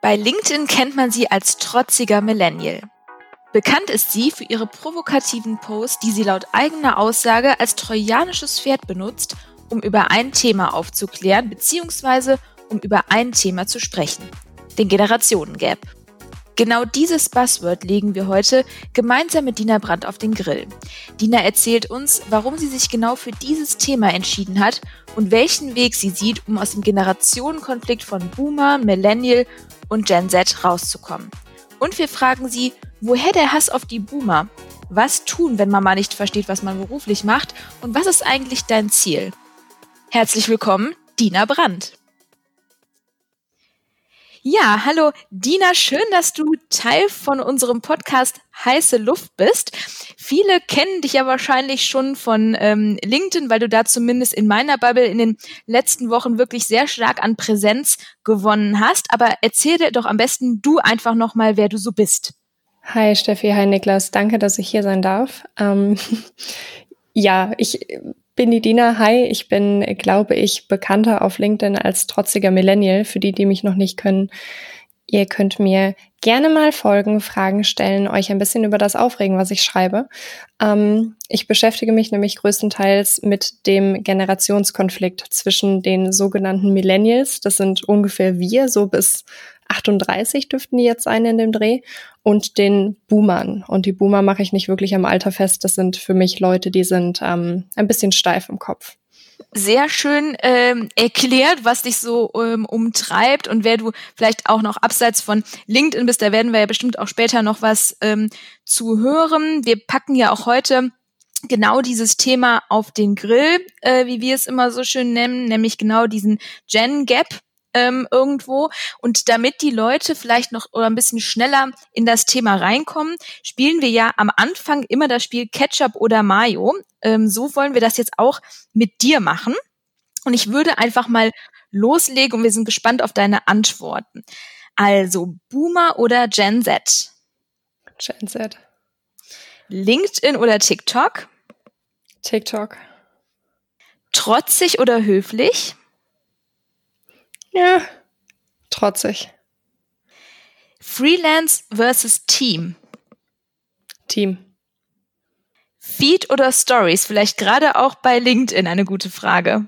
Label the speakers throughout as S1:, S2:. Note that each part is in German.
S1: Bei LinkedIn kennt man sie als trotziger Millennial. Bekannt ist sie für ihre provokativen Posts, die sie laut eigener Aussage als trojanisches Pferd benutzt, um über ein Thema aufzuklären bzw. um über ein Thema zu sprechen, den Generationengap. Genau dieses Buzzword legen wir heute gemeinsam mit Dina Brandt auf den Grill. Dina erzählt uns, warum sie sich genau für dieses Thema entschieden hat und welchen Weg sie sieht, um aus dem Generationenkonflikt von Boomer, Millennial und Gen Z rauszukommen. Und wir fragen sie, woher der Hass auf die Boomer? Was tun, wenn man mal nicht versteht, was man beruflich macht? Und was ist eigentlich dein Ziel? Herzlich willkommen, Dina Brandt. Ja, hallo Dina, schön, dass du Teil von unserem Podcast Heiße Luft bist. Viele kennen dich ja wahrscheinlich schon von ähm, LinkedIn, weil du da zumindest in meiner Bubble in den letzten Wochen wirklich sehr stark an Präsenz gewonnen hast. Aber erzähl dir doch am besten du einfach nochmal, wer du so bist.
S2: Hi Steffi, hi Niklas, danke, dass ich hier sein darf. Ähm, ja, ich bin die Dina. Hi, ich bin, glaube ich, bekannter auf LinkedIn als trotziger Millennial. Für die, die mich noch nicht können, ihr könnt mir gerne mal folgen, Fragen stellen, euch ein bisschen über das aufregen, was ich schreibe. Ähm, ich beschäftige mich nämlich größtenteils mit dem Generationskonflikt zwischen den sogenannten Millennials, das sind ungefähr wir, so bis 38 dürften die jetzt sein in dem Dreh und den Boomern. Und die Boomer mache ich nicht wirklich am Alter fest. Das sind für mich Leute, die sind ähm, ein bisschen steif im Kopf.
S1: Sehr schön ähm, erklärt, was dich so ähm, umtreibt und wer du vielleicht auch noch abseits von LinkedIn bist. Da werden wir ja bestimmt auch später noch was ähm, zu hören. Wir packen ja auch heute genau dieses Thema auf den Grill, äh, wie wir es immer so schön nennen, nämlich genau diesen Gen Gap, ähm, irgendwo. Und damit die Leute vielleicht noch oder ein bisschen schneller in das Thema reinkommen, spielen wir ja am Anfang immer das Spiel Ketchup oder Mayo. Ähm, so wollen wir das jetzt auch mit dir machen. Und ich würde einfach mal loslegen und wir sind gespannt auf deine Antworten. Also Boomer oder Gen Z?
S2: Gen Z.
S1: LinkedIn oder TikTok?
S2: TikTok.
S1: Trotzig oder höflich?
S2: Ja, trotzig.
S1: Freelance versus Team.
S2: Team.
S1: Feed oder Stories? Vielleicht gerade auch bei LinkedIn eine gute Frage.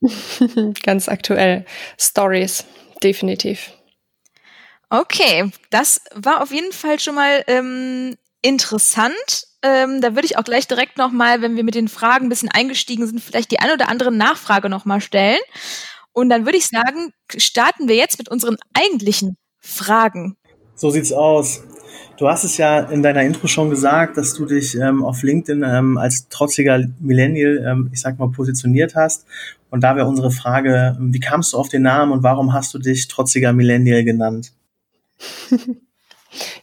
S2: Ganz aktuell. Stories, definitiv.
S1: Okay, das war auf jeden Fall schon mal ähm, interessant. Ähm, da würde ich auch gleich direkt nochmal, wenn wir mit den Fragen ein bisschen eingestiegen sind, vielleicht die ein oder andere Nachfrage nochmal stellen. Und dann würde ich sagen, starten wir jetzt mit unseren eigentlichen Fragen.
S3: So sieht's aus. Du hast es ja in deiner Intro schon gesagt, dass du dich ähm, auf LinkedIn ähm, als trotziger Millennial, ähm, ich sag mal, positioniert hast. Und da wäre unsere Frage, wie kamst du auf den Namen und warum hast du dich trotziger Millennial genannt?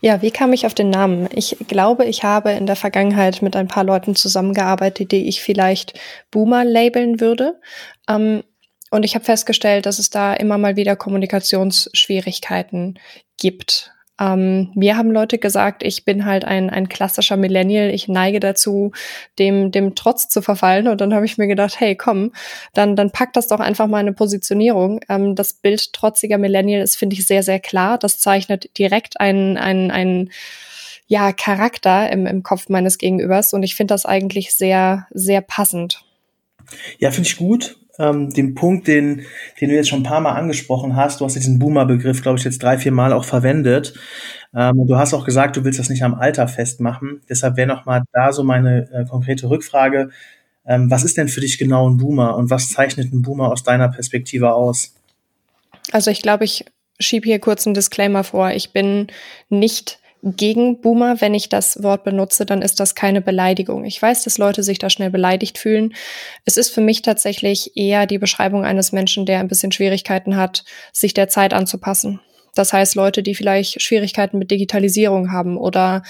S2: Ja, wie kam ich auf den Namen? Ich glaube, ich habe in der Vergangenheit mit ein paar Leuten zusammengearbeitet, die ich vielleicht Boomer labeln würde. Ähm, und ich habe festgestellt, dass es da immer mal wieder Kommunikationsschwierigkeiten gibt. Ähm, mir haben Leute gesagt, ich bin halt ein, ein klassischer Millennial, ich neige dazu, dem, dem Trotz zu verfallen. Und dann habe ich mir gedacht, hey, komm, dann, dann pack das doch einfach mal eine Positionierung. Ähm, das Bild trotziger Millennial ist, finde ich, sehr, sehr klar. Das zeichnet direkt einen, einen, einen ja, Charakter im, im Kopf meines Gegenübers. Und ich finde das eigentlich sehr, sehr passend.
S3: Ja, finde ich gut ähm, den Punkt, den, den du jetzt schon ein paar Mal angesprochen hast. Du hast diesen Boomer-Begriff, glaube ich, jetzt drei, vier Mal auch verwendet. Ähm, du hast auch gesagt, du willst das nicht am Alter festmachen. Deshalb wäre nochmal da so meine äh, konkrete Rückfrage. Ähm, was ist denn für dich genau ein Boomer und was zeichnet ein Boomer aus deiner Perspektive aus?
S2: Also ich glaube, ich schiebe hier kurz einen Disclaimer vor. Ich bin nicht gegen Boomer. Wenn ich das Wort benutze, dann ist das keine Beleidigung. Ich weiß, dass Leute sich da schnell beleidigt fühlen. Es ist für mich tatsächlich eher die Beschreibung eines Menschen, der ein bisschen Schwierigkeiten hat, sich der Zeit anzupassen. Das heißt, Leute, die vielleicht Schwierigkeiten mit Digitalisierung haben oder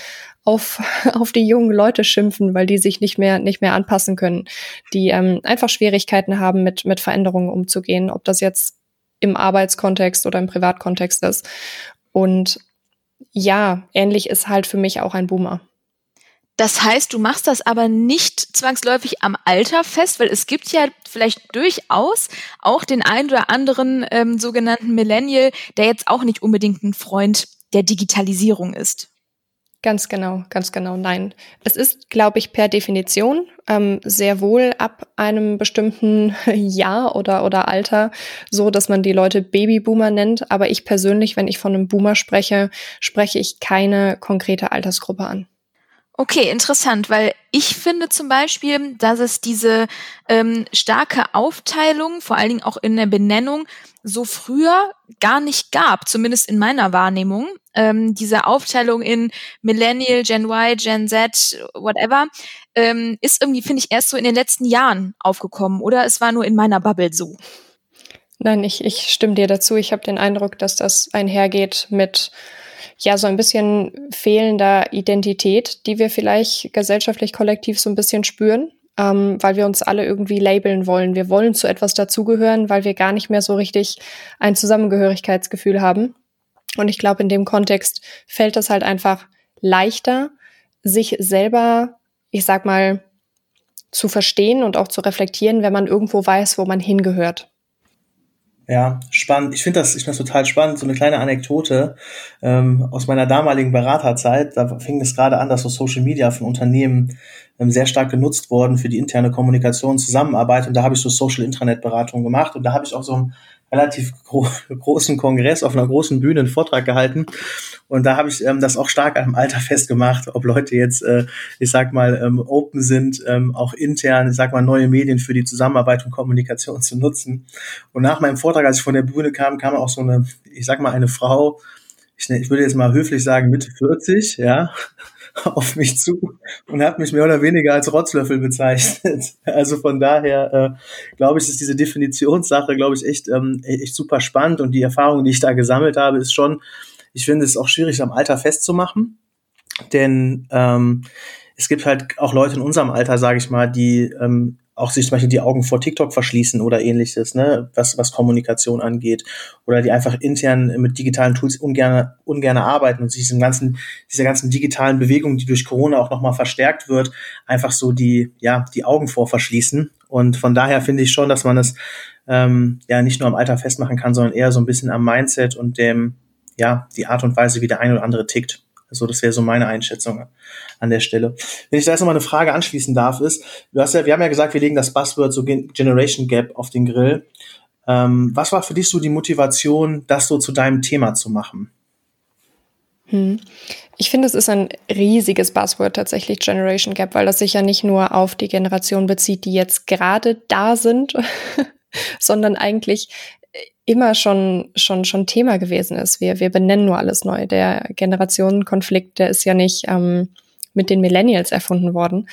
S2: auf, auf die jungen Leute schimpfen, weil die sich nicht mehr, nicht mehr anpassen können, die ähm, einfach Schwierigkeiten haben, mit, mit Veränderungen umzugehen, ob das jetzt im Arbeitskontext oder im Privatkontext ist. Und ja, ähnlich ist halt für mich auch ein Boomer.
S1: Das heißt, du machst das aber nicht zwangsläufig am Alter fest, weil es gibt ja vielleicht durchaus auch den einen oder anderen ähm, sogenannten Millennial, der jetzt auch nicht unbedingt ein Freund der Digitalisierung ist.
S2: Ganz genau, ganz genau. Nein. Es ist, glaube ich, per Definition ähm, sehr wohl ab einem bestimmten Jahr oder, oder Alter so, dass man die Leute Babyboomer nennt. Aber ich persönlich, wenn ich von einem Boomer spreche, spreche ich keine konkrete Altersgruppe an.
S1: Okay, interessant, weil ich finde zum Beispiel, dass es diese ähm, starke Aufteilung, vor allen Dingen auch in der Benennung, so früher gar nicht gab, zumindest in meiner Wahrnehmung. Ähm, diese Aufteilung in Millennial, Gen Y, Gen Z, whatever, ähm, ist irgendwie, finde ich, erst so in den letzten Jahren aufgekommen oder es war nur in meiner Bubble so.
S2: Nein, ich, ich stimme dir dazu. Ich habe den Eindruck, dass das einhergeht mit ja so ein bisschen fehlender Identität, die wir vielleicht gesellschaftlich kollektiv so ein bisschen spüren, ähm, weil wir uns alle irgendwie labeln wollen. Wir wollen zu etwas dazugehören, weil wir gar nicht mehr so richtig ein Zusammengehörigkeitsgefühl haben. Und ich glaube, in dem Kontext fällt es halt einfach leichter, sich selber, ich sag mal, zu verstehen und auch zu reflektieren, wenn man irgendwo weiß, wo man hingehört.
S3: Ja, spannend. Ich finde das, ich finde das total spannend. So eine kleine Anekdote ähm, aus meiner damaligen Beraterzeit. Da fing es gerade an, dass so Social Media von Unternehmen ähm, sehr stark genutzt worden für die interne Kommunikation, Zusammenarbeit. Und da habe ich so Social Intranet Beratung gemacht. Und da habe ich auch so relativ gro großen Kongress auf einer großen Bühne einen Vortrag gehalten. Und da habe ich ähm, das auch stark am Alter festgemacht, ob Leute jetzt, äh, ich sag mal, ähm, open sind, ähm, auch intern, ich sag mal, neue Medien für die Zusammenarbeit und Kommunikation zu nutzen. Und nach meinem Vortrag, als ich von der Bühne kam, kam auch so eine, ich sag mal, eine Frau, ich, ich würde jetzt mal höflich sagen, Mitte 40, ja, auf mich zu und hat mich mehr oder weniger als Rotzlöffel bezeichnet. Also von daher äh, glaube ich, ist diese Definitionssache, glaube ich, echt, ähm, echt super spannend und die Erfahrung, die ich da gesammelt habe, ist schon, ich finde es auch schwierig, am Alter festzumachen, denn ähm, es gibt halt auch Leute in unserem Alter, sage ich mal, die ähm, auch sich zum Beispiel die Augen vor TikTok verschließen oder ähnliches, ne, was, was Kommunikation angeht. Oder die einfach intern mit digitalen Tools ungern, ungern arbeiten und sich diesem ganzen, dieser ganzen digitalen Bewegung, die durch Corona auch nochmal verstärkt wird, einfach so die, ja, die Augen vor verschließen. Und von daher finde ich schon, dass man es ähm, ja nicht nur am Alter festmachen kann, sondern eher so ein bisschen am Mindset und dem, ja, die Art und Weise, wie der eine oder andere tickt. Also das wäre so meine Einschätzung an der Stelle. Wenn ich da jetzt nochmal eine Frage anschließen darf, ist, du hast ja, wir haben ja gesagt, wir legen das Buzzword so Generation Gap auf den Grill. Ähm, was war für dich so die Motivation, das so zu deinem Thema zu machen?
S2: Hm. Ich finde, es ist ein riesiges Buzzword tatsächlich Generation Gap, weil das sich ja nicht nur auf die Generation bezieht, die jetzt gerade da sind, sondern eigentlich immer schon, schon, schon Thema gewesen ist. Wir, wir benennen nur alles neu. Der Generationenkonflikt, der ist ja nicht ähm, mit den Millennials erfunden worden.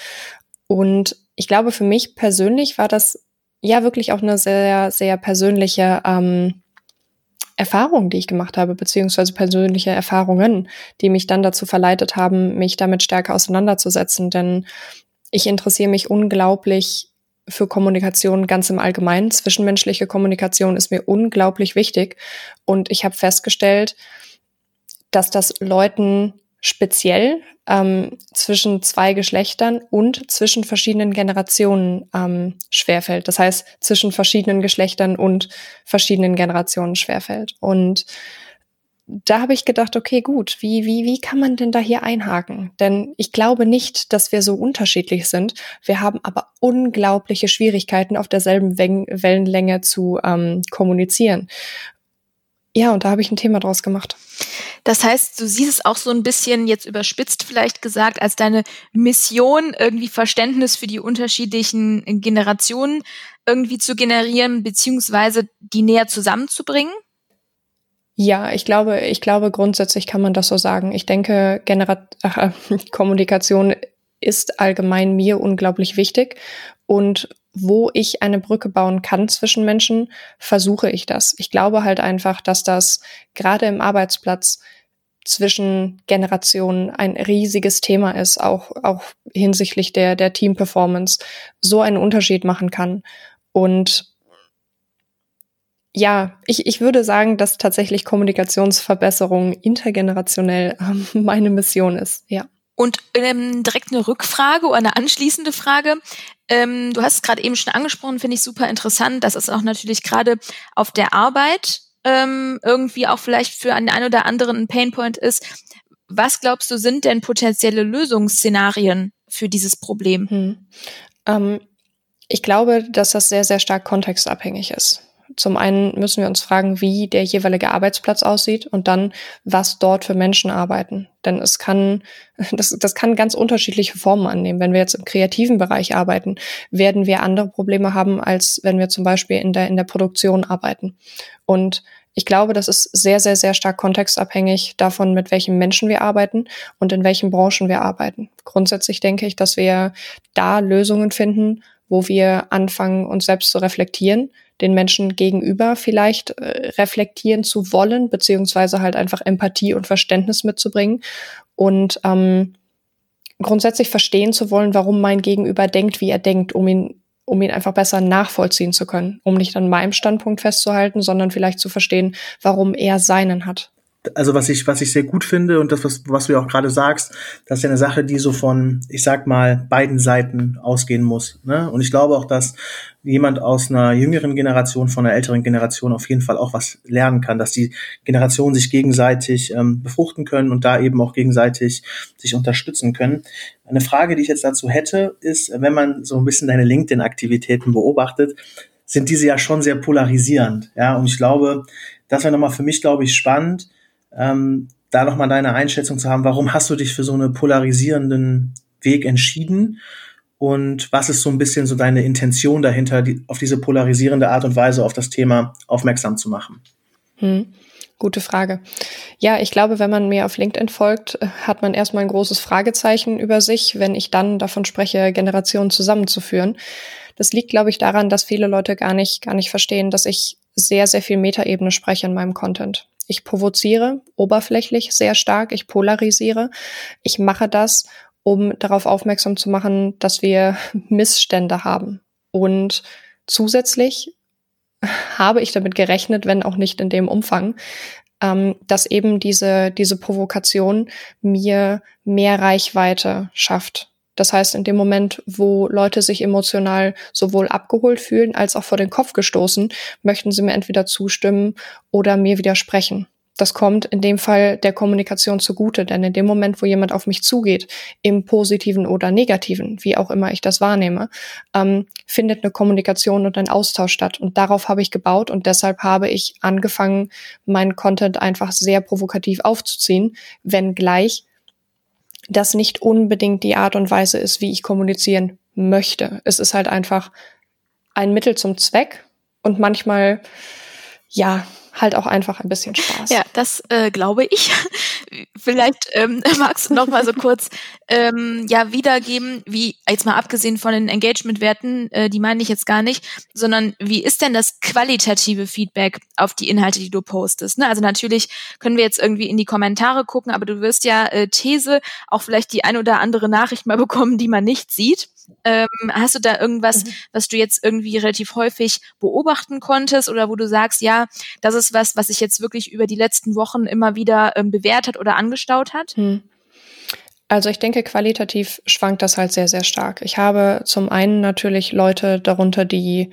S2: Und ich glaube, für mich persönlich war das ja wirklich auch eine sehr, sehr persönliche ähm, Erfahrung, die ich gemacht habe, beziehungsweise persönliche Erfahrungen, die mich dann dazu verleitet haben, mich damit stärker auseinanderzusetzen. Denn ich interessiere mich unglaublich für Kommunikation ganz im Allgemeinen. Zwischenmenschliche Kommunikation ist mir unglaublich wichtig. Und ich habe festgestellt, dass das Leuten speziell ähm, zwischen zwei Geschlechtern und zwischen verschiedenen Generationen ähm, schwerfällt. Das heißt, zwischen verschiedenen Geschlechtern und verschiedenen Generationen schwerfällt. Und da habe ich gedacht, okay, gut, wie, wie, wie kann man denn da hier einhaken? Denn ich glaube nicht, dass wir so unterschiedlich sind. Wir haben aber unglaubliche Schwierigkeiten, auf derselben Wellenlänge zu ähm, kommunizieren. Ja, und da habe ich ein Thema draus gemacht.
S1: Das heißt, du siehst es auch so ein bisschen jetzt überspitzt vielleicht gesagt als deine Mission, irgendwie Verständnis für die unterschiedlichen Generationen irgendwie zu generieren, beziehungsweise die näher zusammenzubringen?
S2: Ja, ich glaube, ich glaube, grundsätzlich kann man das so sagen. Ich denke, Genera Ach, Kommunikation ist allgemein mir unglaublich wichtig. Und wo ich eine Brücke bauen kann zwischen Menschen, versuche ich das. Ich glaube halt einfach, dass das gerade im Arbeitsplatz zwischen Generationen ein riesiges Thema ist, auch, auch hinsichtlich der, der Team-Performance, so einen Unterschied machen kann. Und ja, ich, ich würde sagen, dass tatsächlich Kommunikationsverbesserung intergenerationell ähm, meine Mission ist, ja.
S1: Und ähm, direkt eine Rückfrage oder eine anschließende Frage. Ähm, du hast es gerade eben schon angesprochen, finde ich super interessant, dass es auch natürlich gerade auf der Arbeit ähm, irgendwie auch vielleicht für einen ein oder anderen ein Painpoint ist. Was glaubst du, sind denn potenzielle Lösungsszenarien für dieses Problem? Hm.
S2: Ähm, ich glaube, dass das sehr, sehr stark kontextabhängig ist. Zum einen müssen wir uns fragen, wie der jeweilige Arbeitsplatz aussieht und dann, was dort für Menschen arbeiten. Denn es kann, das, das kann ganz unterschiedliche Formen annehmen. Wenn wir jetzt im kreativen Bereich arbeiten, werden wir andere Probleme haben, als wenn wir zum Beispiel in der, in der Produktion arbeiten. Und ich glaube, das ist sehr, sehr, sehr stark kontextabhängig davon, mit welchen Menschen wir arbeiten und in welchen Branchen wir arbeiten. Grundsätzlich denke ich, dass wir da Lösungen finden, wo wir anfangen, uns selbst zu reflektieren, den Menschen gegenüber vielleicht äh, reflektieren zu wollen, beziehungsweise halt einfach Empathie und Verständnis mitzubringen. Und ähm, grundsätzlich verstehen zu wollen, warum mein Gegenüber denkt, wie er denkt, um ihn um ihn einfach besser nachvollziehen zu können, um nicht an meinem Standpunkt festzuhalten, sondern vielleicht zu verstehen, warum er seinen hat
S3: also was ich, was ich sehr gut finde und das, was, was du ja auch gerade sagst, das ist ja eine Sache, die so von, ich sag mal, beiden Seiten ausgehen muss. Ne? Und ich glaube auch, dass jemand aus einer jüngeren Generation von einer älteren Generation auf jeden Fall auch was lernen kann, dass die Generationen sich gegenseitig ähm, befruchten können und da eben auch gegenseitig sich unterstützen können. Eine Frage, die ich jetzt dazu hätte, ist, wenn man so ein bisschen deine LinkedIn-Aktivitäten beobachtet, sind diese ja schon sehr polarisierend. Ja, und ich glaube, das wäre nochmal für mich, glaube ich, spannend, ähm, da nochmal deine Einschätzung zu haben, warum hast du dich für so einen polarisierenden Weg entschieden? Und was ist so ein bisschen so deine Intention dahinter, die, auf diese polarisierende Art und Weise auf das Thema aufmerksam zu machen?
S2: Hm. Gute Frage. Ja, ich glaube, wenn man mir auf LinkedIn folgt, hat man erstmal ein großes Fragezeichen über sich, wenn ich dann davon spreche, Generationen zusammenzuführen. Das liegt, glaube ich, daran, dass viele Leute gar nicht, gar nicht verstehen, dass ich sehr, sehr viel Metaebene spreche in meinem Content. Ich provoziere oberflächlich sehr stark, ich polarisiere. Ich mache das, um darauf aufmerksam zu machen, dass wir Missstände haben. Und zusätzlich habe ich damit gerechnet, wenn auch nicht in dem Umfang, ähm, dass eben diese, diese Provokation mir mehr Reichweite schafft. Das heißt, in dem Moment, wo Leute sich emotional sowohl abgeholt fühlen als auch vor den Kopf gestoßen, möchten sie mir entweder zustimmen oder mir widersprechen. Das kommt in dem Fall der Kommunikation zugute, denn in dem Moment, wo jemand auf mich zugeht, im positiven oder negativen, wie auch immer ich das wahrnehme, ähm, findet eine Kommunikation und ein Austausch statt. Und darauf habe ich gebaut und deshalb habe ich angefangen, meinen Content einfach sehr provokativ aufzuziehen, wenngleich das nicht unbedingt die Art und Weise ist, wie ich kommunizieren möchte. Es ist halt einfach ein Mittel zum Zweck und manchmal, ja, halt auch einfach ein bisschen Spaß.
S1: Ja, das äh, glaube ich. Vielleicht ähm, magst du noch mal so kurz ähm, ja wiedergeben, wie jetzt mal abgesehen von den Engagement-Werten, äh, die meine ich jetzt gar nicht, sondern wie ist denn das qualitative Feedback auf die Inhalte, die du postest? Ne? Also natürlich können wir jetzt irgendwie in die Kommentare gucken, aber du wirst ja äh, These auch vielleicht die ein oder andere Nachricht mal bekommen, die man nicht sieht. Ähm, hast du da irgendwas, mhm. was du jetzt irgendwie relativ häufig beobachten konntest oder wo du sagst, ja, das ist was, was sich jetzt wirklich über die letzten Wochen immer wieder ähm, bewährt oder angestaut hat? Mhm.
S2: Also ich denke, qualitativ schwankt das halt sehr, sehr stark. Ich habe zum einen natürlich Leute darunter, die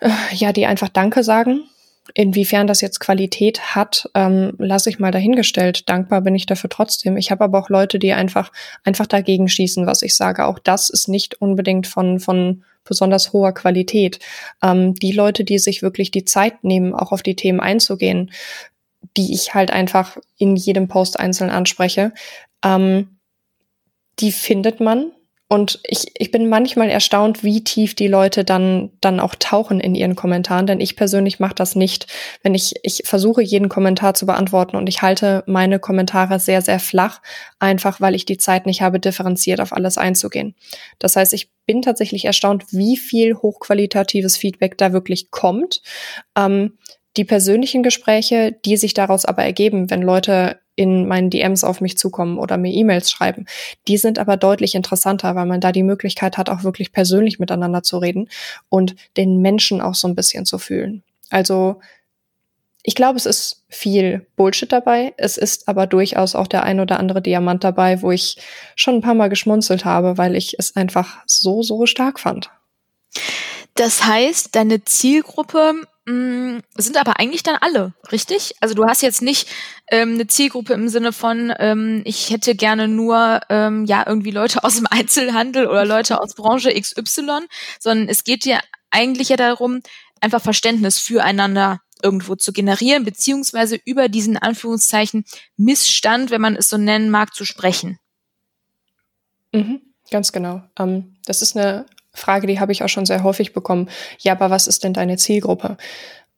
S2: äh, ja, die einfach Danke sagen Inwiefern das jetzt Qualität hat, ähm, lasse ich mal dahingestellt. Dankbar bin ich dafür trotzdem. Ich habe aber auch Leute, die einfach einfach dagegen schießen, was ich sage. Auch das ist nicht unbedingt von von besonders hoher Qualität. Ähm, die Leute, die sich wirklich die Zeit nehmen, auch auf die Themen einzugehen, die ich halt einfach in jedem Post einzeln anspreche, ähm, die findet man und ich, ich bin manchmal erstaunt, wie tief die Leute dann, dann auch tauchen in ihren Kommentaren, denn ich persönlich mache das nicht. Wenn ich, ich versuche jeden Kommentar zu beantworten und ich halte meine Kommentare sehr, sehr flach, einfach weil ich die Zeit nicht habe, differenziert auf alles einzugehen. Das heißt, ich bin tatsächlich erstaunt, wie viel hochqualitatives Feedback da wirklich kommt. Ähm, die persönlichen Gespräche, die sich daraus aber ergeben, wenn Leute in meinen DMs auf mich zukommen oder mir E-Mails schreiben. Die sind aber deutlich interessanter, weil man da die Möglichkeit hat, auch wirklich persönlich miteinander zu reden und den Menschen auch so ein bisschen zu fühlen. Also ich glaube, es ist viel Bullshit dabei. Es ist aber durchaus auch der ein oder andere Diamant dabei, wo ich schon ein paar Mal geschmunzelt habe, weil ich es einfach so, so stark fand.
S1: Das heißt, deine Zielgruppe mm, sind aber eigentlich dann alle, richtig? Also du hast jetzt nicht ähm, eine Zielgruppe im Sinne von, ähm, ich hätte gerne nur ähm, ja irgendwie Leute aus dem Einzelhandel oder Leute aus Branche XY, sondern es geht dir eigentlich ja darum, einfach Verständnis füreinander irgendwo zu generieren, beziehungsweise über diesen Anführungszeichen Missstand, wenn man es so nennen mag, zu sprechen.
S2: Mhm, ganz genau. Ähm, das ist eine Frage, die habe ich auch schon sehr häufig bekommen. Ja, aber was ist denn deine Zielgruppe?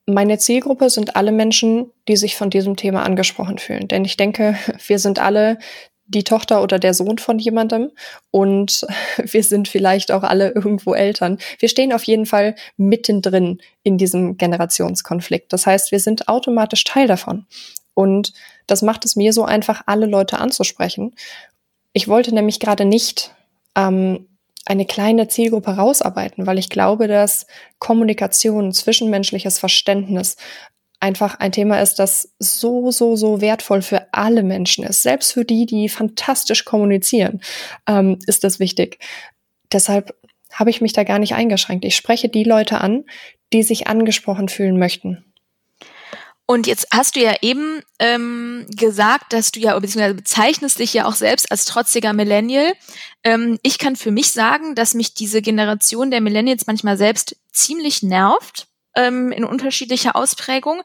S2: Meine Zielgruppe sind alle Menschen, die sich von diesem Thema angesprochen fühlen. Denn ich denke, wir sind alle die Tochter oder der Sohn von jemandem und wir sind vielleicht auch alle irgendwo Eltern. Wir stehen auf jeden Fall mittendrin in diesem Generationskonflikt. Das heißt, wir sind automatisch Teil davon. Und das macht es mir so einfach, alle Leute anzusprechen. Ich wollte nämlich gerade nicht ähm, eine kleine Zielgruppe rausarbeiten, weil ich glaube, dass Kommunikation, zwischenmenschliches Verständnis einfach ein Thema ist, das so, so, so wertvoll für alle Menschen ist. Selbst für die, die fantastisch kommunizieren, ähm, ist das wichtig. Deshalb habe ich mich da gar nicht eingeschränkt. Ich spreche die Leute an, die sich angesprochen fühlen möchten.
S1: Und jetzt hast du ja eben ähm, gesagt, dass du ja, beziehungsweise bezeichnest dich ja auch selbst als trotziger Millennial. Ähm, ich kann für mich sagen, dass mich diese Generation der Millennials manchmal selbst ziemlich nervt ähm, in unterschiedlicher Ausprägung.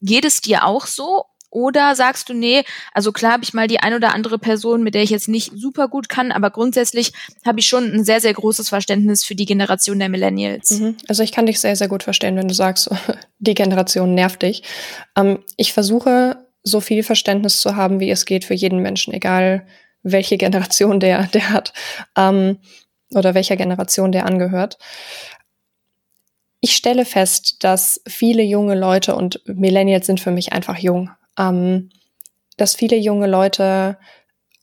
S1: Geht es dir auch so? Oder sagst du, nee, also klar habe ich mal die ein oder andere Person, mit der ich jetzt nicht super gut kann, aber grundsätzlich habe ich schon ein sehr, sehr großes Verständnis für die Generation der Millennials.
S2: Mhm. Also ich kann dich sehr, sehr gut verstehen, wenn du sagst, die Generation nervt dich. Ähm, ich versuche, so viel Verständnis zu haben, wie es geht für jeden Menschen, egal welche Generation der, der hat ähm, oder welcher Generation der angehört ich stelle fest, dass viele junge Leute und Millennials sind für mich einfach jung, ähm, dass viele junge Leute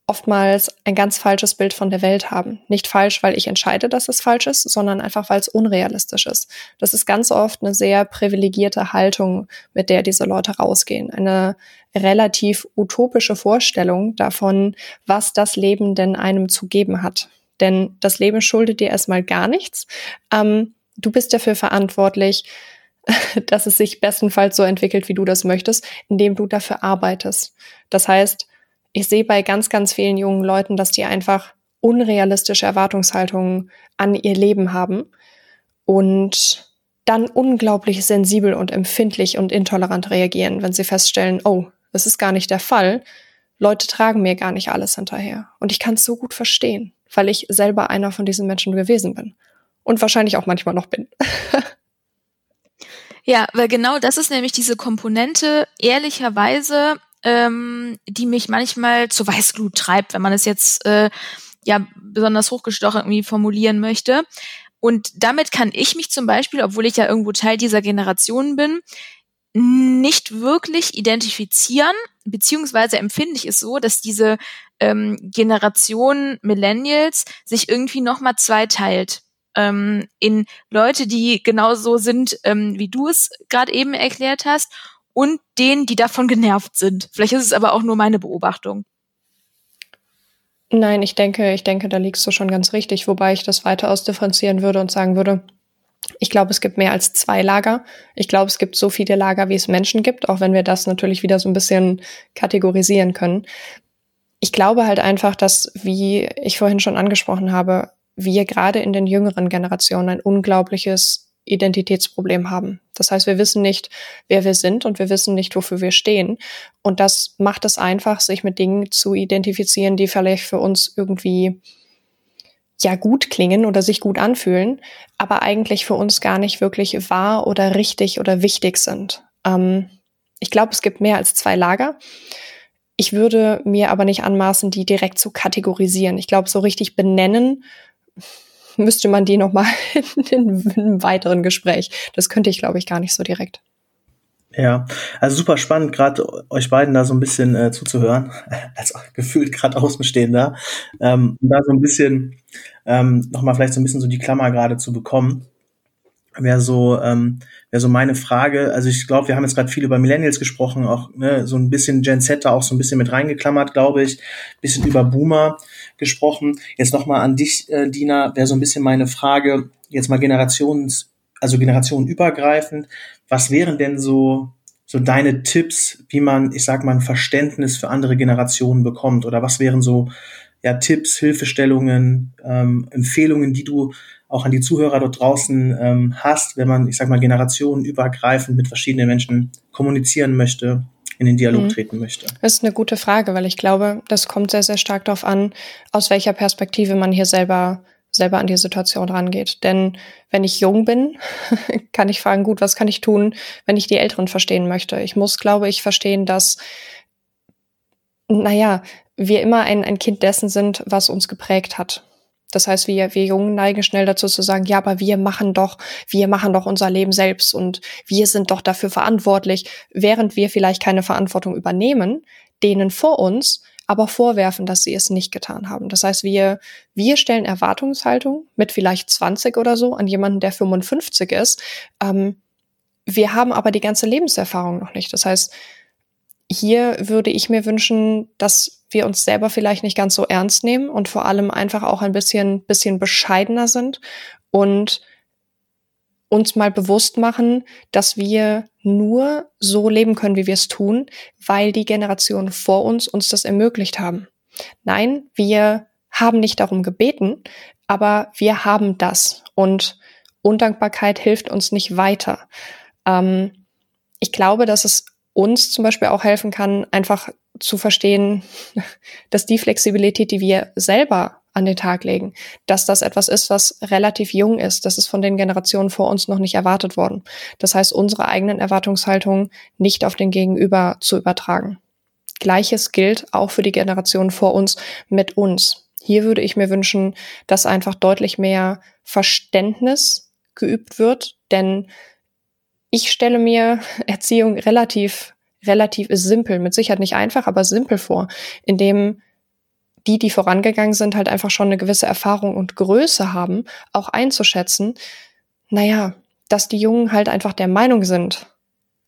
S2: oftmals ein ganz falsches Bild von der Welt haben. Nicht falsch, weil ich entscheide, dass es falsch ist, sondern einfach, weil es unrealistisch ist. Das ist ganz oft eine sehr privilegierte Haltung, mit der diese Leute rausgehen. Eine relativ utopische Vorstellung davon, was das Leben denn einem zu geben hat. Denn das Leben schuldet dir erstmal gar nichts. Ähm, du bist dafür verantwortlich, dass es sich bestenfalls so entwickelt, wie du das möchtest, indem du dafür arbeitest. Das heißt, ich sehe bei ganz, ganz vielen jungen Leuten, dass die einfach unrealistische Erwartungshaltungen an ihr Leben haben und dann unglaublich sensibel und empfindlich und intolerant reagieren, wenn sie feststellen, oh, das ist gar nicht der Fall. Leute tragen mir gar nicht alles hinterher. Und ich kann es so gut verstehen, weil ich selber einer von diesen Menschen gewesen bin und wahrscheinlich auch manchmal noch bin.
S1: ja, weil genau das ist nämlich diese Komponente, ehrlicherweise, ähm, die mich manchmal zur Weißglut treibt, wenn man es jetzt äh, ja besonders hochgestochen irgendwie formulieren möchte. Und damit kann ich mich zum Beispiel, obwohl ich ja irgendwo Teil dieser Generation bin, nicht wirklich identifizieren, beziehungsweise empfinde ich es so, dass diese ähm, Generation Millennials sich irgendwie nochmal zweiteilt ähm, in Leute, die genauso sind, ähm, wie du es gerade eben erklärt hast, und denen, die davon genervt sind. Vielleicht ist es aber auch nur meine Beobachtung.
S2: Nein, ich denke, ich denke, da liegst du schon ganz richtig, wobei ich das weiter ausdifferenzieren würde und sagen würde, ich glaube, es gibt mehr als zwei Lager. Ich glaube, es gibt so viele Lager, wie es Menschen gibt, auch wenn wir das natürlich wieder so ein bisschen kategorisieren können. Ich glaube halt einfach, dass, wie ich vorhin schon angesprochen habe, wir gerade in den jüngeren Generationen ein unglaubliches Identitätsproblem haben. Das heißt, wir wissen nicht, wer wir sind und wir wissen nicht, wofür wir stehen. Und das macht es einfach, sich mit Dingen zu identifizieren, die vielleicht für uns irgendwie ja gut klingen oder sich gut anfühlen, aber eigentlich für uns gar nicht wirklich wahr oder richtig oder wichtig sind. Ähm, ich glaube, es gibt mehr als zwei Lager. Ich würde mir aber nicht anmaßen, die direkt zu kategorisieren. Ich glaube, so richtig benennen müsste man die nochmal in, in einem weiteren Gespräch. Das könnte ich, glaube ich, gar nicht so direkt.
S3: Ja, also super spannend, gerade euch beiden da so ein bisschen äh, zuzuhören, als gefühlt gerade Außenstehender, ähm, da so ein bisschen ähm, nochmal vielleicht so ein bisschen so die Klammer gerade zu bekommen. Wäre so, ähm, wäre so meine Frage. Also ich glaube, wir haben jetzt gerade viel über Millennials gesprochen, auch ne, so ein bisschen Gen Z auch so ein bisschen mit reingeklammert, glaube ich, bisschen über Boomer gesprochen. Jetzt nochmal an dich, äh, Dina, wäre so ein bisschen meine Frage, jetzt mal generations, also generationenübergreifend. Was wären denn so so deine Tipps, wie man, ich sag mal, ein Verständnis für andere Generationen bekommt? Oder was wären so ja, Tipps, Hilfestellungen, ähm, Empfehlungen, die du auch an die Zuhörer dort draußen ähm, hast, wenn man, ich sag mal, generationenübergreifend mit verschiedenen Menschen kommunizieren möchte, in den Dialog mhm. treten möchte?
S2: Das ist eine gute Frage, weil ich glaube, das kommt sehr, sehr stark darauf an, aus welcher Perspektive man hier selber selber an die Situation rangeht. Denn wenn ich jung bin, kann ich fragen, gut, was kann ich tun, wenn ich die Älteren verstehen möchte? Ich muss, glaube ich, verstehen, dass, naja, wir immer ein, ein Kind dessen sind, was uns geprägt hat. Das heißt, wir, wir Jungen neigen schnell dazu zu sagen, ja, aber wir machen doch, wir machen doch unser Leben selbst und wir sind doch dafür verantwortlich, während wir vielleicht keine Verantwortung übernehmen, denen vor uns aber vorwerfen, dass sie es nicht getan haben. Das heißt, wir, wir stellen Erwartungshaltung mit vielleicht 20 oder so an jemanden, der 55 ist. Ähm, wir haben aber die ganze Lebenserfahrung noch nicht. Das heißt, hier würde ich mir wünschen, dass wir uns selber vielleicht nicht ganz so ernst nehmen und vor allem einfach auch ein bisschen, bisschen bescheidener sind und uns mal bewusst machen, dass wir nur so leben können, wie wir es tun, weil die Generationen vor uns uns das ermöglicht haben. Nein, wir haben nicht darum gebeten, aber wir haben das und Undankbarkeit hilft uns nicht weiter. Ähm, ich glaube, dass es uns zum Beispiel auch helfen kann, einfach zu verstehen, dass die Flexibilität, die wir selber an den Tag legen, dass das etwas ist, was relativ jung ist. Das ist von den Generationen vor uns noch nicht erwartet worden. Das heißt, unsere eigenen Erwartungshaltungen nicht auf den Gegenüber zu übertragen. Gleiches gilt auch für die Generationen vor uns mit uns. Hier würde ich mir wünschen, dass einfach deutlich mehr Verständnis geübt wird, denn ich stelle mir Erziehung relativ relativ simpel, mit Sicherheit nicht einfach, aber simpel vor, indem die, die vorangegangen sind, halt einfach schon eine gewisse Erfahrung und Größe haben, auch einzuschätzen, naja, dass die Jungen halt einfach der Meinung sind,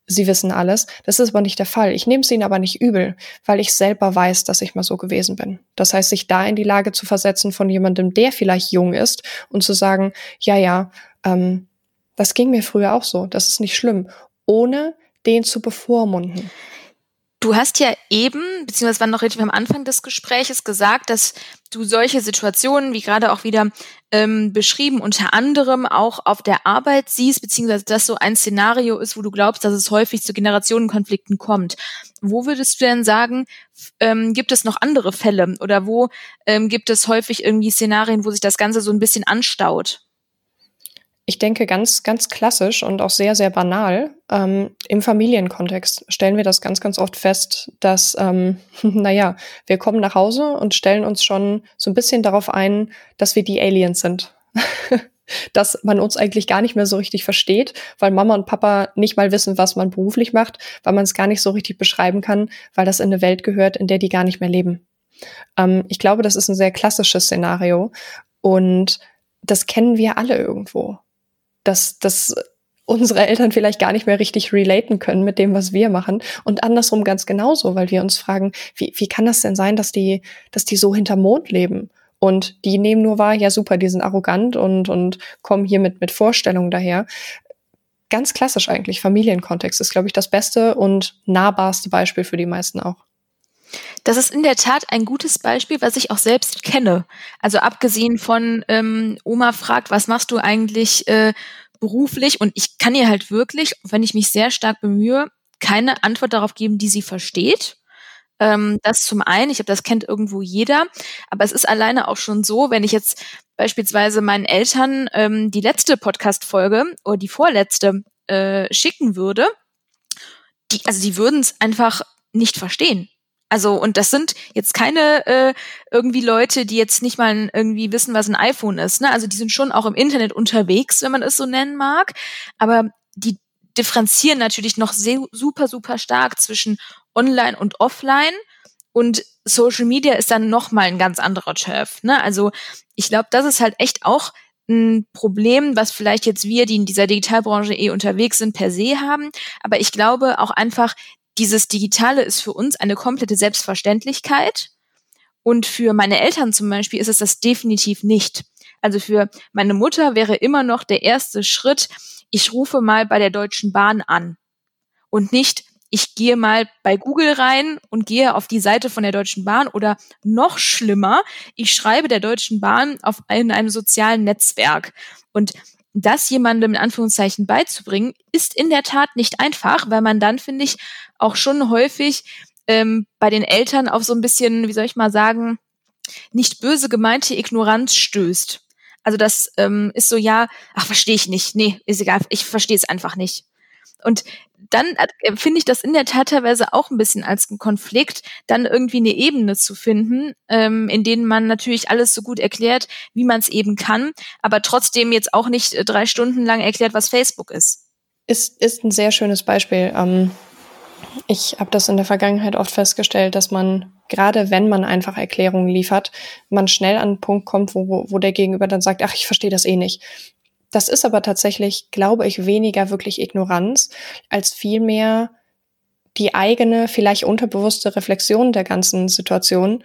S2: sie wissen alles. Das ist aber nicht der Fall. Ich nehme es ihnen aber nicht übel, weil ich selber weiß, dass ich mal so gewesen bin. Das heißt, sich da in die Lage zu versetzen von jemandem, der vielleicht jung ist und zu sagen, ja, ja, ähm, das ging mir früher auch so, das ist nicht schlimm, ohne den zu bevormunden.
S1: Du hast ja eben, beziehungsweise war noch relativ am Anfang des Gespräches gesagt, dass du solche Situationen, wie gerade auch wieder ähm, beschrieben, unter anderem auch auf der Arbeit siehst, beziehungsweise das so ein Szenario ist, wo du glaubst, dass es häufig zu Generationenkonflikten kommt. Wo würdest du denn sagen, ähm, gibt es noch andere Fälle oder wo ähm, gibt es häufig irgendwie Szenarien, wo sich das Ganze so ein bisschen anstaut?
S2: Ich denke ganz, ganz klassisch und auch sehr, sehr banal. Ähm, Im Familienkontext stellen wir das ganz, ganz oft fest, dass, ähm, naja, wir kommen nach Hause und stellen uns schon so ein bisschen darauf ein, dass wir die Aliens sind. dass man uns eigentlich gar nicht mehr so richtig versteht, weil Mama und Papa nicht mal wissen, was man beruflich macht, weil man es gar nicht so richtig beschreiben kann, weil das in eine Welt gehört, in der die gar nicht mehr leben. Ähm, ich glaube, das ist ein sehr klassisches Szenario und das kennen wir alle irgendwo dass, dass unsere Eltern vielleicht gar nicht mehr richtig relaten können mit dem, was wir machen. Und andersrum ganz genauso, weil wir uns fragen, wie, wie kann das denn sein, dass die, dass die so hinterm Mond leben? Und die nehmen nur wahr, ja super, die sind arrogant und, und kommen hier mit, mit Vorstellungen daher. Ganz klassisch eigentlich. Familienkontext ist, glaube ich, das beste und nahbarste Beispiel für die meisten auch.
S1: Das ist in der Tat ein gutes Beispiel, was ich auch selbst kenne. Also abgesehen von ähm, Oma fragt, was machst du eigentlich äh, beruflich? Und ich kann ihr halt wirklich, wenn ich mich sehr stark bemühe, keine Antwort darauf geben, die sie versteht. Ähm, das zum einen, ich glaube, das kennt irgendwo jeder, aber es ist alleine auch schon so, wenn ich jetzt beispielsweise meinen Eltern ähm, die letzte Podcast-Folge oder die vorletzte äh, schicken würde, die, also die würden es einfach nicht verstehen. Also, und das sind jetzt keine äh, irgendwie Leute, die jetzt nicht mal irgendwie wissen, was ein iPhone ist. Ne? Also die sind schon auch im Internet unterwegs, wenn man es so nennen mag. Aber die differenzieren natürlich noch sehr, super, super stark zwischen Online und Offline. Und Social Media ist dann noch mal ein ganz anderer Turf. Ne? Also ich glaube, das ist halt echt auch ein Problem, was vielleicht jetzt wir, die in dieser Digitalbranche eh unterwegs sind, per se haben. Aber ich glaube auch einfach, dieses Digitale ist für uns eine komplette Selbstverständlichkeit. Und für meine Eltern zum Beispiel ist es das definitiv nicht. Also für meine Mutter wäre immer noch der erste Schritt, ich rufe mal bei der Deutschen Bahn an und nicht, ich gehe mal bei Google rein und gehe auf die Seite von der Deutschen Bahn oder noch schlimmer, ich schreibe der Deutschen Bahn auf in einem sozialen Netzwerk. Und das jemandem in Anführungszeichen beizubringen, ist in der Tat nicht einfach, weil man dann, finde ich, auch schon häufig ähm, bei den Eltern auf so ein bisschen, wie soll ich mal sagen, nicht böse gemeinte Ignoranz stößt. Also das ähm, ist so, ja, ach, verstehe ich nicht. Nee, ist egal, ich verstehe es einfach nicht. Und dann äh, finde ich das in der Tat teilweise auch ein bisschen als ein Konflikt, dann irgendwie eine Ebene zu finden, ähm, in denen man natürlich alles so gut erklärt, wie man es eben kann, aber trotzdem jetzt auch nicht äh, drei Stunden lang erklärt, was Facebook ist.
S2: Ist, ist ein sehr schönes Beispiel. Ähm, ich habe das in der Vergangenheit oft festgestellt, dass man, gerade wenn man einfach Erklärungen liefert, man schnell an einen Punkt kommt, wo, wo der Gegenüber dann sagt, ach, ich verstehe das eh nicht. Das ist aber tatsächlich, glaube ich, weniger wirklich Ignoranz, als vielmehr die eigene, vielleicht unterbewusste Reflexion der ganzen Situation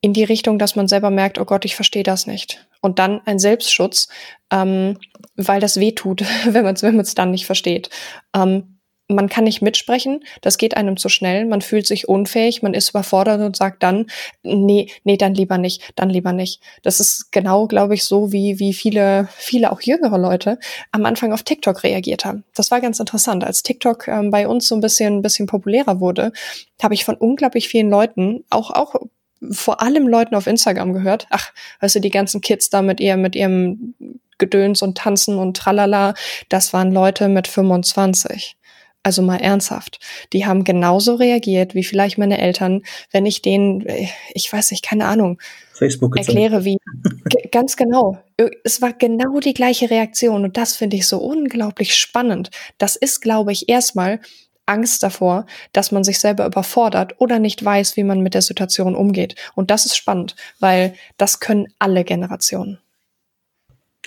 S2: in die Richtung, dass man selber merkt, oh Gott, ich verstehe das nicht. Und dann ein Selbstschutz, ähm, weil das weh tut, wenn man es wenn dann nicht versteht. Ähm, man kann nicht mitsprechen, das geht einem zu schnell, man fühlt sich unfähig, man ist überfordert und sagt dann, nee, nee, dann lieber nicht, dann lieber nicht. Das ist genau, glaube ich, so, wie, wie viele, viele auch jüngere Leute am Anfang auf TikTok reagiert haben. Das war ganz interessant. Als TikTok ähm, bei uns so ein bisschen, ein bisschen populärer wurde, habe ich von unglaublich vielen Leuten, auch, auch vor allem Leuten auf Instagram gehört, ach, weißt du, die ganzen Kids da mit ihr, mit ihrem Gedöns und Tanzen und Tralala, das waren Leute mit 25. Also mal ernsthaft. Die haben genauso reagiert wie vielleicht meine Eltern, wenn ich denen, äh, ich weiß nicht, keine Ahnung,
S3: Facebook
S2: erkläre, wie. ganz genau. Es war genau die gleiche Reaktion und das finde ich so unglaublich spannend. Das ist, glaube ich, erstmal Angst davor, dass man sich selber überfordert oder nicht weiß, wie man mit der Situation umgeht. Und das ist spannend, weil das können alle Generationen.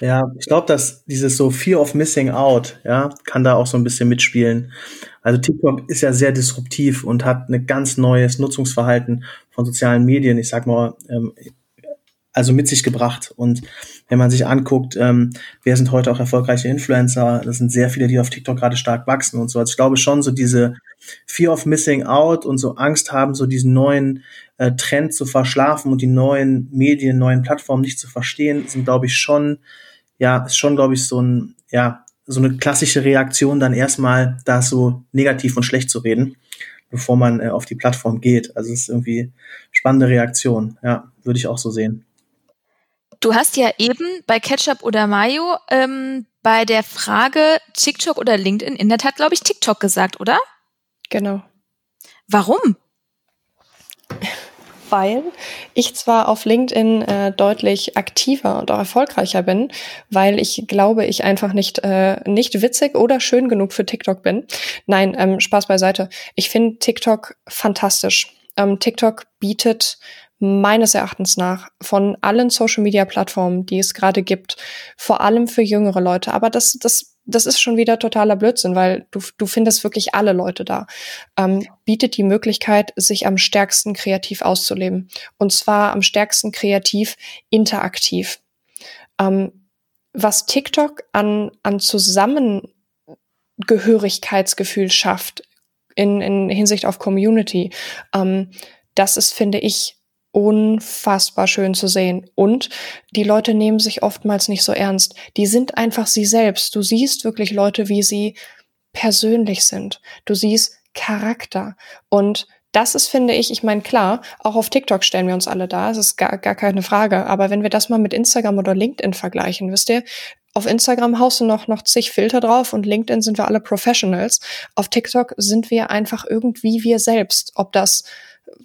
S3: Ja, ich glaube, dass dieses so Fear of Missing Out, ja, kann da auch so ein bisschen mitspielen. Also TikTok ist ja sehr disruptiv und hat ein ganz neues Nutzungsverhalten von sozialen Medien, ich sag mal, ähm, also mit sich gebracht. Und wenn man sich anguckt, ähm, wer sind heute auch erfolgreiche Influencer, das sind sehr viele, die auf TikTok gerade stark wachsen und so. Also ich glaube schon, so diese Fear of Missing Out und so Angst haben, so diesen neuen äh, Trend zu verschlafen und die neuen Medien, neuen Plattformen nicht zu verstehen, sind, glaube ich, schon ja, ist schon, glaube ich, so ein, ja, so eine klassische Reaktion, dann erstmal da so negativ und schlecht zu reden, bevor man äh, auf die Plattform geht. Also es ist irgendwie spannende Reaktion, ja, würde ich auch so sehen.
S1: Du hast ja eben bei Ketchup oder Mayo ähm, bei der Frage TikTok oder LinkedIn in der Tat, glaube ich, TikTok gesagt, oder?
S2: Genau.
S1: Warum?
S2: weil ich zwar auf LinkedIn äh, deutlich aktiver und auch erfolgreicher bin, weil ich glaube, ich einfach nicht äh, nicht witzig oder schön genug für TikTok bin. Nein, ähm, Spaß beiseite. Ich finde TikTok fantastisch. Ähm, TikTok bietet meines Erachtens nach von allen Social Media Plattformen, die es gerade gibt, vor allem für jüngere Leute. Aber das, das das ist schon wieder totaler Blödsinn, weil du, du findest wirklich alle Leute da. Ähm, bietet die Möglichkeit, sich am stärksten kreativ auszuleben. Und zwar am stärksten kreativ interaktiv. Ähm, was TikTok an, an Zusammengehörigkeitsgefühl schafft in, in Hinsicht auf Community, ähm, das ist, finde ich, unfassbar schön zu sehen. Und die Leute nehmen sich oftmals nicht so ernst. Die sind einfach sie selbst. Du siehst wirklich Leute, wie sie persönlich sind. Du siehst Charakter. Und das ist, finde ich, ich meine, klar, auch auf TikTok stellen wir uns alle da, das ist gar, gar keine Frage. Aber wenn wir das mal mit Instagram oder LinkedIn vergleichen, wisst ihr, auf Instagram haust du noch, noch zig Filter drauf und LinkedIn sind wir alle Professionals. Auf TikTok sind wir einfach irgendwie wir selbst. Ob das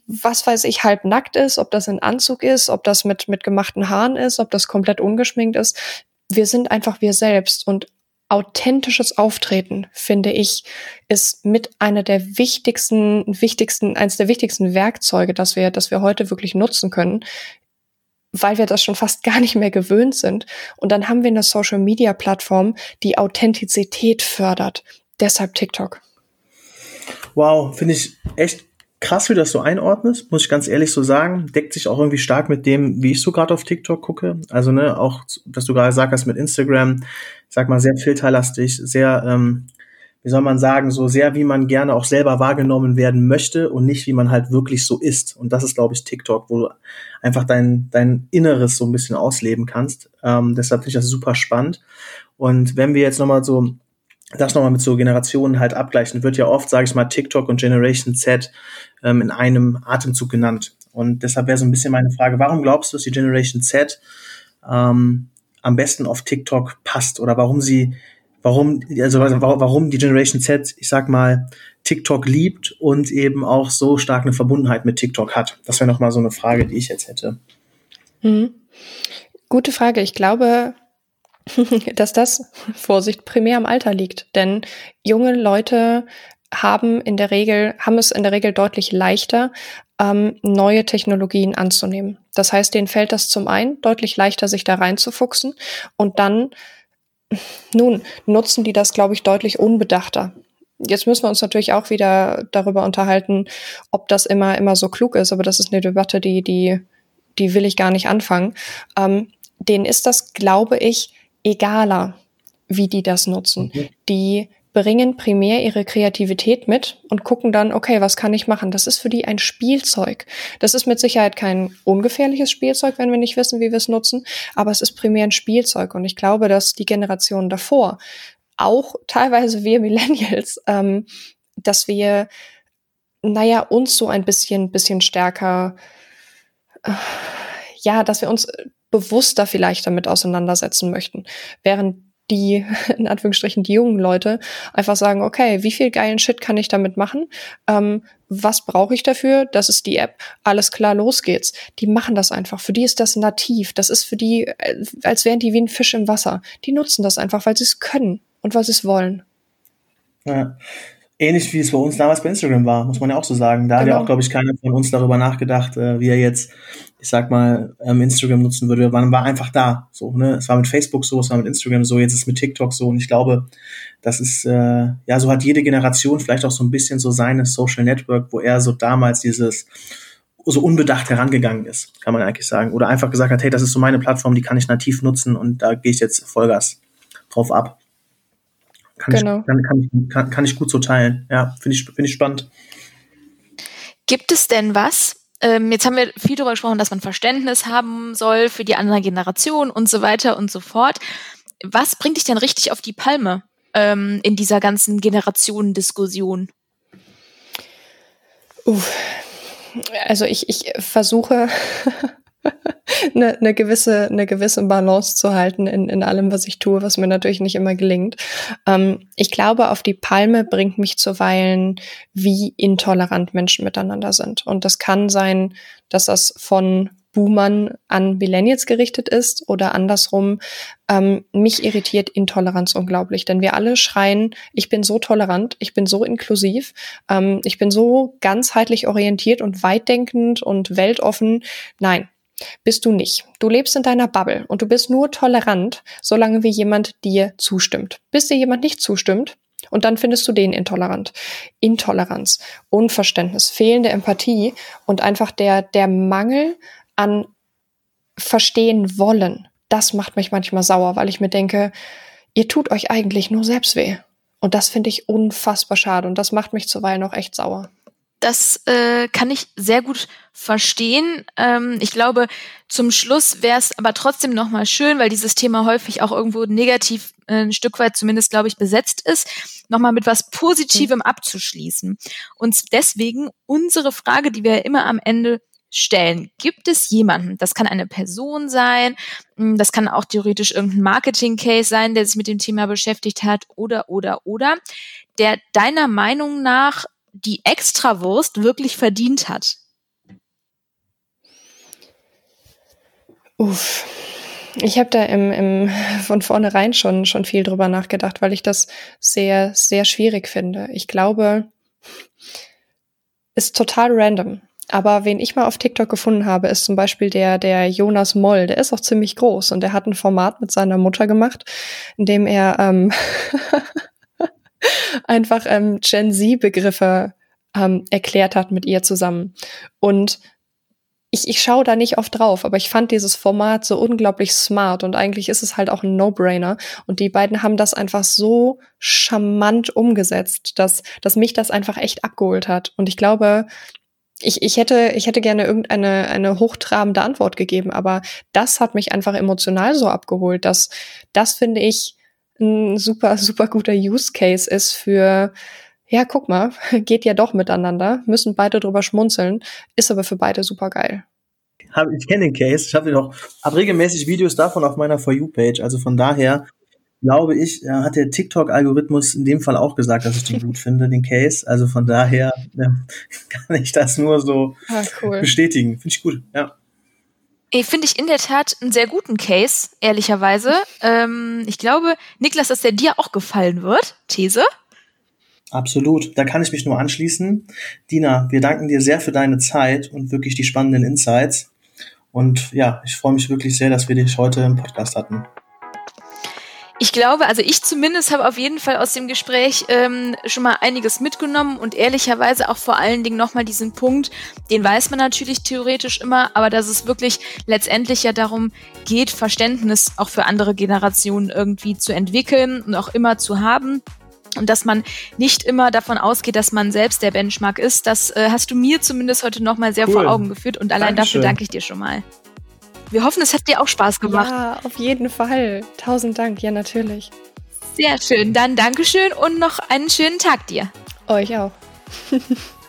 S2: was weiß ich, halb nackt ist, ob das ein Anzug ist, ob das mit, mit gemachten Haaren ist, ob das komplett ungeschminkt ist. Wir sind einfach wir selbst und authentisches Auftreten, finde ich, ist mit einer der wichtigsten, wichtigsten, eines der wichtigsten Werkzeuge, das wir, das wir heute wirklich nutzen können. weil wir das schon fast gar nicht mehr gewöhnt sind. Und dann haben wir eine Social-Media-Plattform, die Authentizität fördert. Deshalb TikTok.
S3: Wow, finde ich echt krass, wie du das so einordnest, muss ich ganz ehrlich so sagen. Deckt sich auch irgendwie stark mit dem, wie ich so gerade auf TikTok gucke. Also, ne, auch, was du gerade gesagt hast mit Instagram, sag mal, sehr filterlastig, sehr, ähm, wie soll man sagen, so sehr, wie man gerne auch selber wahrgenommen werden möchte und nicht, wie man halt wirklich so ist. Und das ist, glaube ich, TikTok, wo du einfach dein, dein Inneres so ein bisschen ausleben kannst. Ähm, deshalb finde ich das super spannend. Und wenn wir jetzt nochmal so das nochmal mit so Generationen halt abgleichen, wird ja oft, sage ich mal, TikTok und Generation Z ähm, in einem Atemzug genannt. Und deshalb wäre so ein bisschen meine Frage, warum glaubst du, dass die Generation Z ähm, am besten auf TikTok passt oder warum sie, warum, also warum die Generation Z, ich sag mal, TikTok liebt und eben auch so stark eine Verbundenheit mit TikTok hat? Das wäre nochmal so eine Frage, die ich jetzt hätte.
S2: Mhm. Gute Frage. Ich glaube, dass das, Vorsicht, primär am Alter liegt. Denn junge Leute haben in der Regel, haben es in der Regel deutlich leichter, ähm, neue Technologien anzunehmen. Das heißt, denen fällt das zum einen deutlich leichter, sich da reinzufuchsen und dann, nun, nutzen die das, glaube ich, deutlich unbedachter. Jetzt müssen wir uns natürlich auch wieder darüber unterhalten, ob das immer, immer so klug ist, aber das ist eine Debatte, die, die, die will ich gar nicht anfangen. Ähm, denen ist das, glaube ich, egaler, wie die das nutzen. Mhm. Die bringen primär ihre Kreativität mit und gucken dann, okay, was kann ich machen? Das ist für die ein Spielzeug. Das ist mit Sicherheit kein ungefährliches Spielzeug, wenn wir nicht wissen, wie wir es nutzen, aber es ist primär ein Spielzeug. Und ich glaube, dass die Generation davor, auch teilweise wir Millennials, ähm, dass wir, naja, uns so ein bisschen, bisschen stärker, äh, ja, dass wir uns bewusster vielleicht damit auseinandersetzen möchten. Während die, in Anführungsstrichen, die jungen Leute einfach sagen, okay, wie viel geilen Shit kann ich damit machen? Ähm, was brauche ich dafür? Das ist die App. Alles klar, los geht's. Die machen das einfach. Für die ist das nativ. Das ist für die, äh, als wären die wie ein Fisch im Wasser. Die nutzen das einfach, weil sie es können und weil sie es wollen.
S3: Ja ähnlich wie es bei uns damals bei Instagram war, muss man ja auch so sagen. Da genau. hat ja genau. auch, glaube ich, keiner von uns darüber nachgedacht, äh, wie er jetzt, ich sag mal, ähm, Instagram nutzen würde. Man war einfach da. So, ne? Es war mit Facebook so, es war mit Instagram so, jetzt ist es mit TikTok so. Und ich glaube, das ist, äh, ja, so hat jede Generation vielleicht auch so ein bisschen so seine Social Network, wo er so damals dieses so unbedacht herangegangen ist, kann man eigentlich sagen. Oder einfach gesagt hat, hey, das ist so meine Plattform, die kann ich nativ nutzen und da gehe ich jetzt Vollgas drauf ab. Kann, genau. ich, kann, kann, ich, kann, kann ich gut so teilen. Ja, finde ich, finde ich spannend.
S1: Gibt es denn was, ähm, jetzt haben wir viel darüber gesprochen, dass man Verständnis haben soll für die andere Generation und so weiter und so fort. Was bringt dich denn richtig auf die Palme ähm, in dieser ganzen Generationendiskussion?
S2: Uff. Also ich, ich versuche eine, eine gewisse eine gewisse Balance zu halten in, in allem, was ich tue, was mir natürlich nicht immer gelingt. Ähm, ich glaube, auf die Palme bringt mich zuweilen, wie intolerant Menschen miteinander sind. Und das kann sein, dass das von Boomern an Millennials gerichtet ist oder andersrum. Ähm, mich irritiert Intoleranz unglaublich, denn wir alle schreien, ich bin so tolerant, ich bin so inklusiv, ähm, ich bin so ganzheitlich orientiert und weitdenkend und weltoffen. Nein, bist du nicht. Du lebst in deiner Bubble und du bist nur tolerant, solange wie jemand dir zustimmt. Bis dir jemand nicht zustimmt, und dann findest du den intolerant. Intoleranz, Unverständnis, fehlende Empathie und einfach der, der Mangel an verstehen wollen. Das macht mich manchmal sauer, weil ich mir denke, ihr tut euch eigentlich nur selbst weh. Und das finde ich unfassbar schade und das macht mich zuweilen auch echt sauer.
S1: Das äh, kann ich sehr gut verstehen. Ähm, ich glaube, zum Schluss wäre es aber trotzdem nochmal schön, weil dieses Thema häufig auch irgendwo negativ äh, ein Stück weit zumindest, glaube ich, besetzt ist, nochmal mit was Positivem mhm. abzuschließen. Und deswegen unsere Frage, die wir immer am Ende stellen. Gibt es jemanden, das kann eine Person sein, hm, das kann auch theoretisch irgendein Marketing-Case sein, der sich mit dem Thema beschäftigt hat oder, oder, oder, der deiner Meinung nach die Extrawurst wirklich verdient hat?
S2: Uff. Ich habe da im, im, von vornherein schon, schon viel drüber nachgedacht, weil ich das sehr, sehr schwierig finde. Ich glaube, ist total random. Aber wen ich mal auf TikTok gefunden habe, ist zum Beispiel der, der Jonas Moll. Der ist auch ziemlich groß und der hat ein Format mit seiner Mutter gemacht, in dem er ähm, einfach ähm, Gen Z-Begriffe ähm, erklärt hat mit ihr zusammen. Und ich, ich schaue da nicht oft drauf, aber ich fand dieses Format so unglaublich smart und eigentlich ist es halt auch ein No-Brainer. Und die beiden haben das einfach so charmant umgesetzt, dass, dass mich das einfach echt abgeholt hat. Und ich glaube, ich, ich hätte, ich hätte gerne irgendeine eine hochtrabende Antwort gegeben, aber das hat mich einfach emotional so abgeholt, dass das finde ich ein super, super guter Use Case ist für ja, guck mal, geht ja doch miteinander, müssen beide drüber schmunzeln, ist aber für beide super geil.
S3: Ich kenne den Case, ich habe noch hab regelmäßig Videos davon auf meiner For You-Page, also von daher glaube ich, hat der TikTok-Algorithmus in dem Fall auch gesagt, dass ich den gut finde, den Case. Also von daher ja, kann ich das nur so ah, cool. bestätigen. Finde ich gut, ja.
S1: Finde ich in der Tat einen sehr guten Case, ehrlicherweise. Ähm, ich glaube, Niklas, dass der dir auch gefallen wird. These?
S3: Absolut, da kann ich mich nur anschließen. Dina, wir danken dir sehr für deine Zeit und wirklich die spannenden Insights. Und ja, ich freue mich wirklich sehr, dass wir dich heute im Podcast hatten.
S1: Ich glaube, also ich zumindest habe auf jeden Fall aus dem Gespräch ähm, schon mal einiges mitgenommen und ehrlicherweise auch vor allen Dingen nochmal diesen Punkt, den weiß man natürlich theoretisch immer, aber dass es wirklich letztendlich ja darum geht, Verständnis auch für andere Generationen irgendwie zu entwickeln und auch immer zu haben und dass man nicht immer davon ausgeht, dass man selbst der Benchmark ist. Das äh, hast du mir zumindest heute nochmal sehr cool. vor Augen geführt und allein Dankeschön. dafür danke ich dir schon mal. Wir hoffen, es hat dir auch Spaß gemacht.
S2: Ja, auf jeden Fall. Tausend Dank, ja natürlich.
S1: Sehr schön. Dann Dankeschön und noch einen schönen Tag dir.
S2: Euch auch.